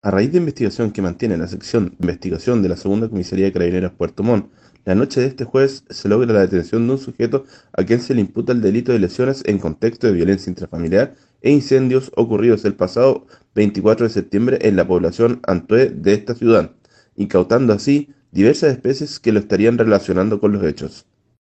A raíz de investigación que mantiene la sección de investigación de la Segunda Comisaría de Carabineros Puerto Montt, la noche de este jueves se logra la detención de un sujeto a quien se le imputa el delito de lesiones en contexto de violencia intrafamiliar e incendios ocurridos el pasado 24 de septiembre en la población Antué de esta ciudad, incautando así diversas especies que lo estarían relacionando con los hechos.